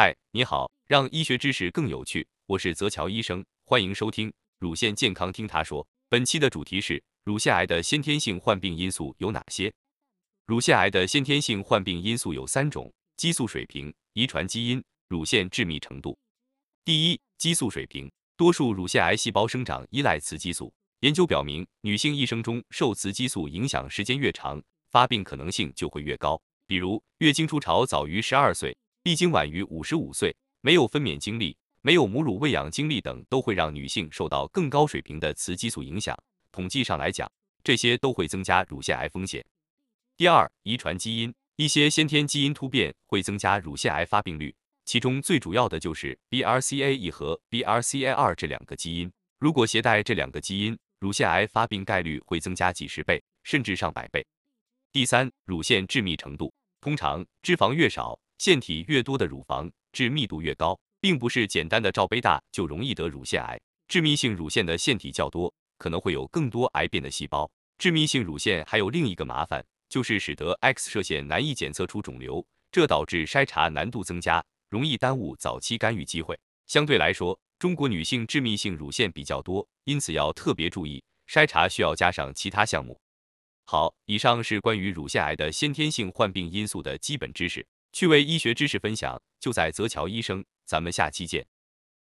嗨，你好，让医学知识更有趣，我是泽乔医生，欢迎收听乳腺健康听他说。本期的主题是乳腺癌的先天性患病因素有哪些？乳腺癌的先天性患病因素有三种：激素水平、遗传基因、乳腺致密程度。第一，激素水平，多数乳腺癌细胞生长依赖雌激素。研究表明，女性一生中受雌激素影响时间越长，发病可能性就会越高。比如，月经初潮早于十二岁。闭经晚于五十五岁，没有分娩经历，没有母乳喂养经历等，都会让女性受到更高水平的雌激素影响。统计上来讲，这些都会增加乳腺癌风险。第二，遗传基因，一些先天基因突变会增加乳腺癌发病率，其中最主要的就是 BRCA1 和 BRCA2 这两个基因。如果携带这两个基因，乳腺癌发病概率会增加几十倍，甚至上百倍。第三，乳腺致密程度，通常脂肪越少。腺体越多的乳房，致密度越高，并不是简单的罩杯大就容易得乳腺癌。致密性乳腺的腺体较多，可能会有更多癌变的细胞。致密性乳腺还有另一个麻烦，就是使得 X 射线难以检测出肿瘤，这导致筛查难度增加，容易耽误早期干预机会。相对来说，中国女性致密性乳腺比较多，因此要特别注意筛查，需要加上其他项目。好，以上是关于乳腺癌的先天性患病因素的基本知识。趣味医学知识分享就在泽桥医生，咱们下期见。